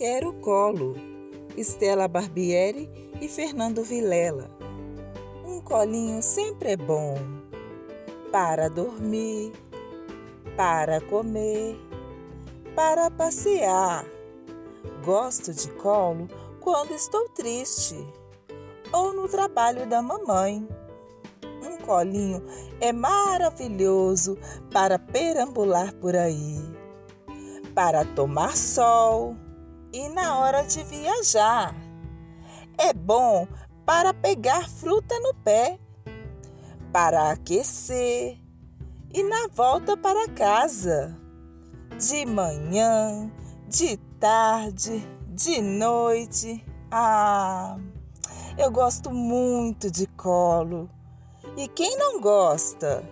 Quero colo. Estela Barbieri e Fernando Vilela. Um colinho sempre é bom para dormir, para comer, para passear. Gosto de colo quando estou triste ou no trabalho da mamãe. Um colinho é maravilhoso para perambular por aí, para tomar sol e na hora de viajar. É bom para pegar fruta no pé, para aquecer e na volta para casa. De manhã, de tarde, de noite. Ah, eu gosto muito de colo. E quem não gosta?